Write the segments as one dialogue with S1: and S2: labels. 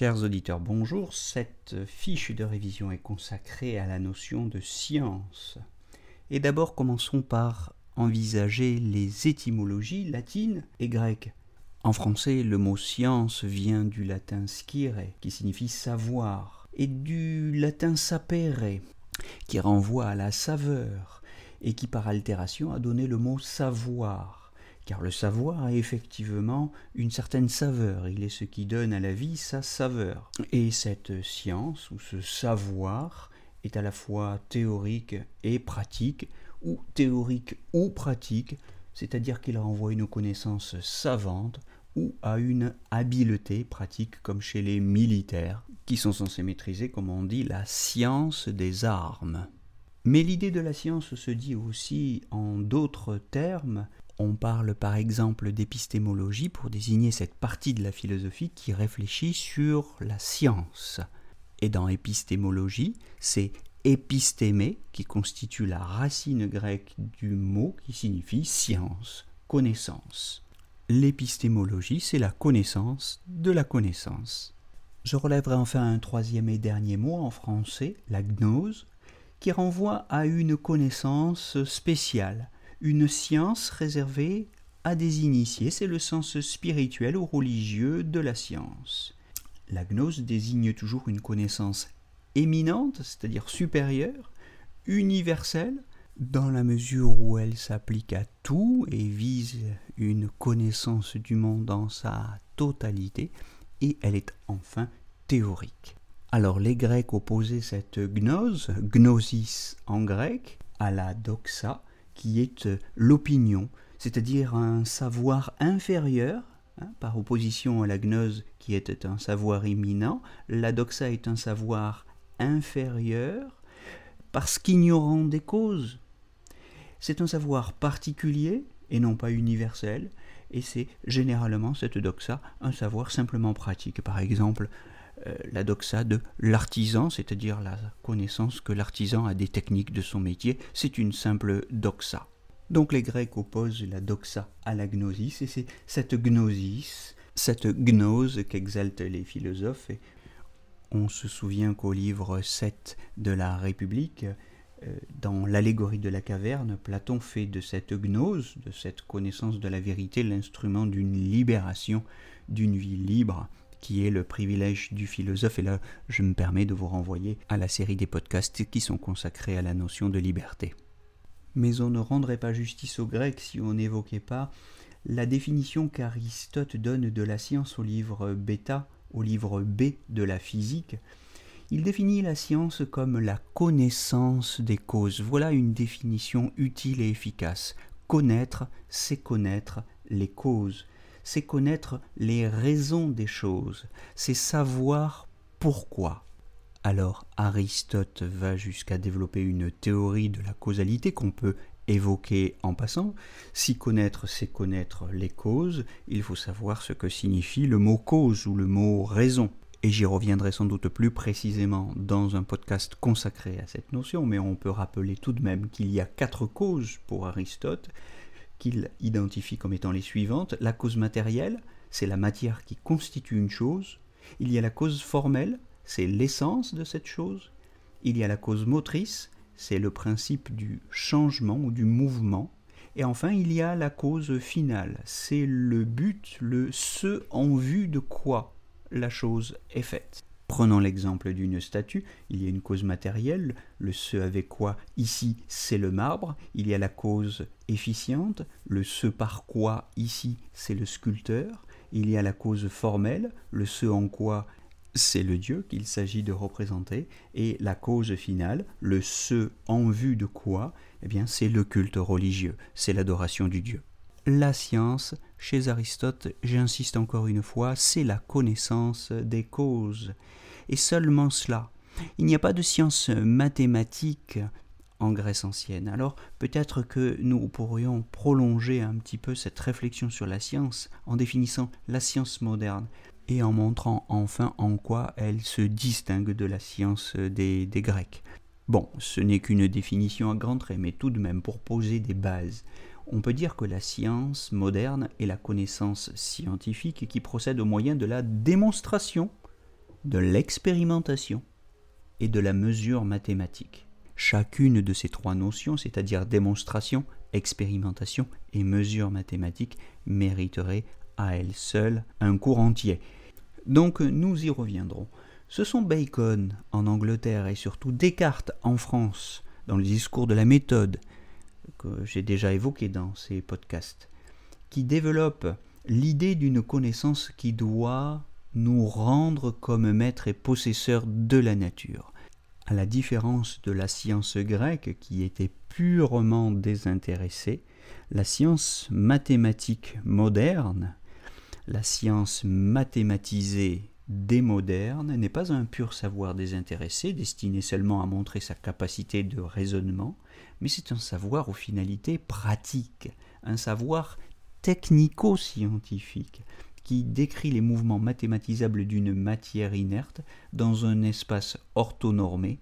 S1: Chers auditeurs, bonjour. Cette fiche de révision est consacrée à la notion de science. Et d'abord, commençons par envisager les étymologies latines et grecques. En français, le mot science vient du latin scire, qui signifie savoir, et du latin sapere, qui renvoie à la saveur, et qui par altération a donné le mot savoir car le savoir a effectivement une certaine saveur, il est ce qui donne à la vie sa saveur. Et cette science, ou ce savoir, est à la fois théorique et pratique, ou théorique ou pratique, c'est-à-dire qu'il renvoie une connaissance savante ou à une habileté pratique comme chez les militaires, qui sont censés maîtriser, comme on dit, la science des armes. Mais l'idée de la science se dit aussi en d'autres termes, on parle par exemple d'épistémologie pour désigner cette partie de la philosophie qui réfléchit sur la science. Et dans épistémologie, c'est épistémé qui constitue la racine grecque du mot qui signifie science, connaissance. L'épistémologie, c'est la connaissance de la connaissance. Je relèverai enfin un troisième et dernier mot en français, la gnose, qui renvoie à une connaissance spéciale, une science réservée à des initiés, c'est le sens spirituel ou religieux de la science. La gnose désigne toujours une connaissance éminente, c'est-à-dire supérieure, universelle, dans la mesure où elle s'applique à tout et vise une connaissance du monde dans sa totalité, et elle est enfin théorique. Alors les Grecs opposaient cette gnose, gnosis en grec, à la doxa, qui est euh, l'opinion, c'est-à-dire un savoir inférieur, hein, par opposition à la gnose qui était un savoir imminent, la doxa est un savoir inférieur, parce qu'ignorant des causes. C'est un savoir particulier et non pas universel, et c'est généralement cette doxa un savoir simplement pratique. Par exemple, la doxa de l'artisan, c'est-à-dire la connaissance que l'artisan a des techniques de son métier, c'est une simple doxa. Donc les Grecs opposent la doxa à la gnosis, et c'est cette gnosis, cette gnose qu'exaltent les philosophes. On se souvient qu'au livre 7 de la République, euh, dans l'allégorie de la caverne, Platon fait de cette gnose, de cette connaissance de la vérité, l'instrument d'une libération, d'une vie libre qui est le privilège du philosophe. Et là, je me permets de vous renvoyer à la série des podcasts qui sont consacrés à la notion de liberté. Mais on ne rendrait pas justice aux Grecs si on n'évoquait pas la définition qu'Aristote donne de la science au livre Bêta, au livre B de la physique. Il définit la science comme la connaissance des causes. Voilà une définition utile et efficace. Connaître, c'est connaître les causes c'est connaître les raisons des choses, c'est savoir pourquoi. Alors Aristote va jusqu'à développer une théorie de la causalité qu'on peut évoquer en passant. Si connaître, c'est connaître les causes, il faut savoir ce que signifie le mot cause ou le mot raison. Et j'y reviendrai sans doute plus précisément dans un podcast consacré à cette notion, mais on peut rappeler tout de même qu'il y a quatre causes pour Aristote, qu'il identifie comme étant les suivantes. La cause matérielle, c'est la matière qui constitue une chose. Il y a la cause formelle, c'est l'essence de cette chose. Il y a la cause motrice, c'est le principe du changement ou du mouvement. Et enfin, il y a la cause finale, c'est le but, le ce en vue de quoi la chose est faite. Prenons l'exemple d'une statue, il y a une cause matérielle, le ce avec quoi ici c'est le marbre, il y a la cause efficiente, le ce par quoi ici c'est le sculpteur, il y a la cause formelle, le ce en quoi c'est le Dieu qu'il s'agit de représenter, et la cause finale, le ce en vue de quoi, eh bien c'est le culte religieux, c'est l'adoration du Dieu. La science chez Aristote, j'insiste encore une fois, c'est la connaissance des causes. Et seulement cela. Il n'y a pas de science mathématique en Grèce ancienne. Alors peut-être que nous pourrions prolonger un petit peu cette réflexion sur la science en définissant la science moderne et en montrant enfin en quoi elle se distingue de la science des, Grecs. Bon, ce n'est qu'une définition à grands traits, mais tout de même pour poser des bases. On peut dire que la science moderne est la connaissance scientifique qui procède au moyen de la démonstration, de l'expérimentation et de la mesure mathématique. Chacune de ces trois notions, c'est-à-dire démonstration, expérimentation et mesure mathématique, mériterait à elle seule un cours entier. Donc nous y reviendrons. Ce sont Bacon en Angleterre et surtout Descartes en France, dans le discours de la méthode, que j'ai déjà évoqué dans ces podcasts, qui développent l'idée d'une connaissance qui doit nous rendre comme maître et possesseur de la nature. À la différence de la science grecque qui était purement désintéressée, la science mathématique moderne, la science mathématisée des modernes, n'est pas un pur savoir désintéressé destiné seulement à montrer sa capacité de raisonnement, mais c'est un savoir aux finalités pratiques, un savoir technico-scientifique, qui décrit les mouvements mathématisables d'une matière inerte dans un espace orthonormé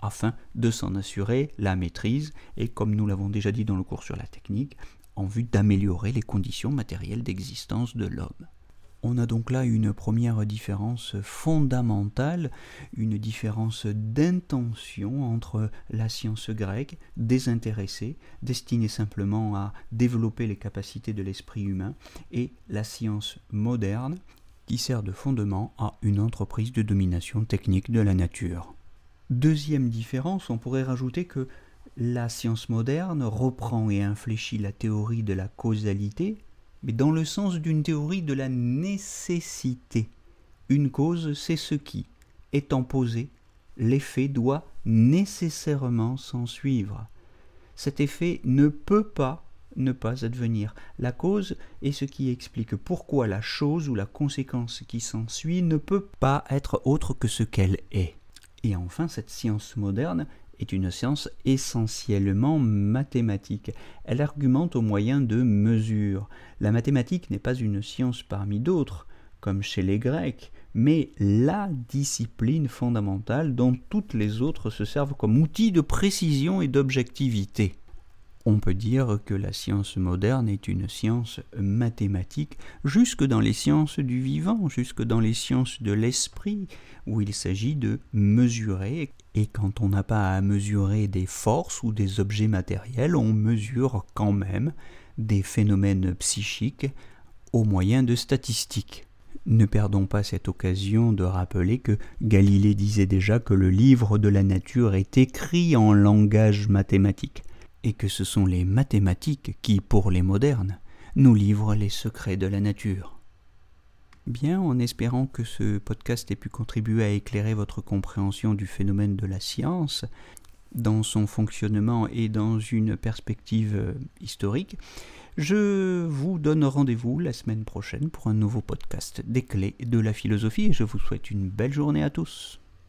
S1: afin de s'en assurer la maîtrise et, comme nous l'avons déjà dit dans le cours sur la technique, en vue d'améliorer les conditions matérielles d'existence de l'homme. On a donc là une première différence fondamentale, une différence d'intention entre la science grecque, désintéressée, destinée simplement à développer les capacités de l'esprit humain, et la science moderne, qui sert de fondement à une entreprise de domination technique de la nature. Deuxième différence, on pourrait rajouter que la science moderne reprend et infléchit la théorie de la causalité mais dans le sens d'une théorie de la nécessité. Une cause, c'est ce qui, étant posé, l'effet doit nécessairement s'en suivre. Cet effet ne peut pas ne pas advenir. La cause est ce qui explique pourquoi la chose ou la conséquence qui s'ensuit ne peut pas être autre que ce qu'elle est. Et enfin, cette science moderne est une science essentiellement mathématique. Elle argumente au moyen de mesures. La mathématique n'est pas une science parmi d'autres, comme chez les Grecs, mais la discipline fondamentale dont toutes les autres se servent comme outil de précision et d'objectivité. On peut dire que la science moderne est une science mathématique jusque dans les sciences du vivant, jusque dans les sciences de l'esprit, où il s'agit de mesurer. Et quand on n'a pas à mesurer des forces ou des objets matériels, on mesure quand même des phénomènes psychiques au moyen de statistiques. Ne perdons pas cette occasion de rappeler que Galilée disait déjà que le livre de la nature est écrit en langage mathématique et que ce sont les mathématiques qui, pour les modernes, nous livrent les secrets de la nature. Bien, en espérant que ce podcast ait pu contribuer à éclairer votre compréhension du phénomène de la science, dans son fonctionnement et dans une perspective euh, historique, je vous donne rendez-vous la semaine prochaine pour un nouveau podcast des clés de la philosophie et je vous souhaite une belle journée à tous.